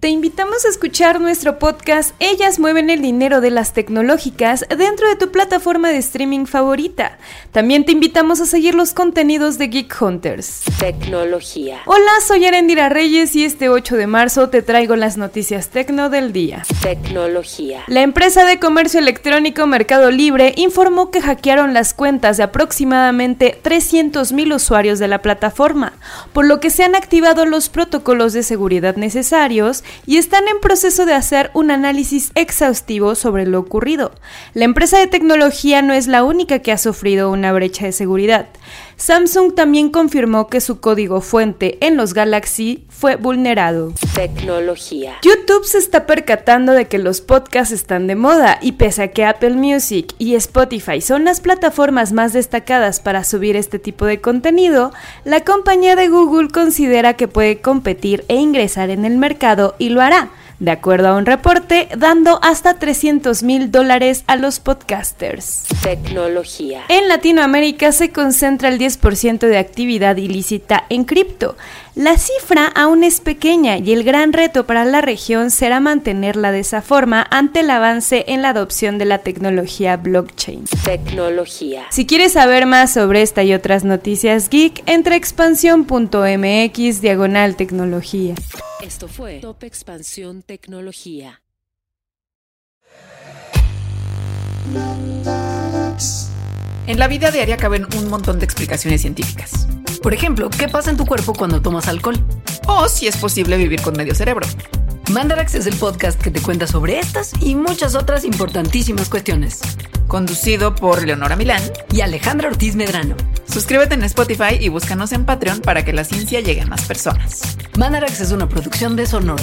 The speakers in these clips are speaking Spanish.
Te invitamos a escuchar nuestro podcast Ellas mueven el dinero de las tecnológicas dentro de tu plataforma de streaming favorita. También te invitamos a seguir los contenidos de Geek Hunters. Tecnología. Hola, soy Arendira Reyes y este 8 de marzo te traigo las noticias tecno del día. Tecnología. La empresa de comercio electrónico Mercado Libre informó que hackearon las cuentas de aproximadamente 300.000 usuarios de la plataforma, por lo que se han activado los protocolos de seguridad necesarios y están en proceso de hacer un análisis exhaustivo sobre lo ocurrido. La empresa de tecnología no es la única que ha sufrido una brecha de seguridad. Samsung también confirmó que su código fuente en los Galaxy fue vulnerado. Tecnología. YouTube se está percatando de que los podcasts están de moda y pese a que Apple Music y Spotify son las plataformas más destacadas para subir este tipo de contenido, la compañía de Google considera que puede competir e ingresar en el mercado y lo hará de acuerdo a un reporte, dando hasta 300 mil dólares a los podcasters. Tecnología. En Latinoamérica se concentra el 10% de actividad ilícita en cripto. La cifra aún es pequeña y el gran reto para la región será mantenerla de esa forma ante el avance en la adopción de la tecnología blockchain. Tecnología. Si quieres saber más sobre esta y otras noticias geek, entra a expansión.mx diagonal tecnología. Esto fue Top Expansión Tecnología. En la vida diaria caben un montón de explicaciones científicas. Por ejemplo, ¿qué pasa en tu cuerpo cuando tomas alcohol? O si es posible vivir con medio cerebro. Mandarax es el podcast que te cuenta sobre estas y muchas otras importantísimas cuestiones. Conducido por Leonora Milán y Alejandra Ortiz Medrano. Suscríbete en Spotify y búscanos en Patreon para que la ciencia llegue a más personas. Mandarax es una producción de Sonoro.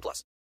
18 plus.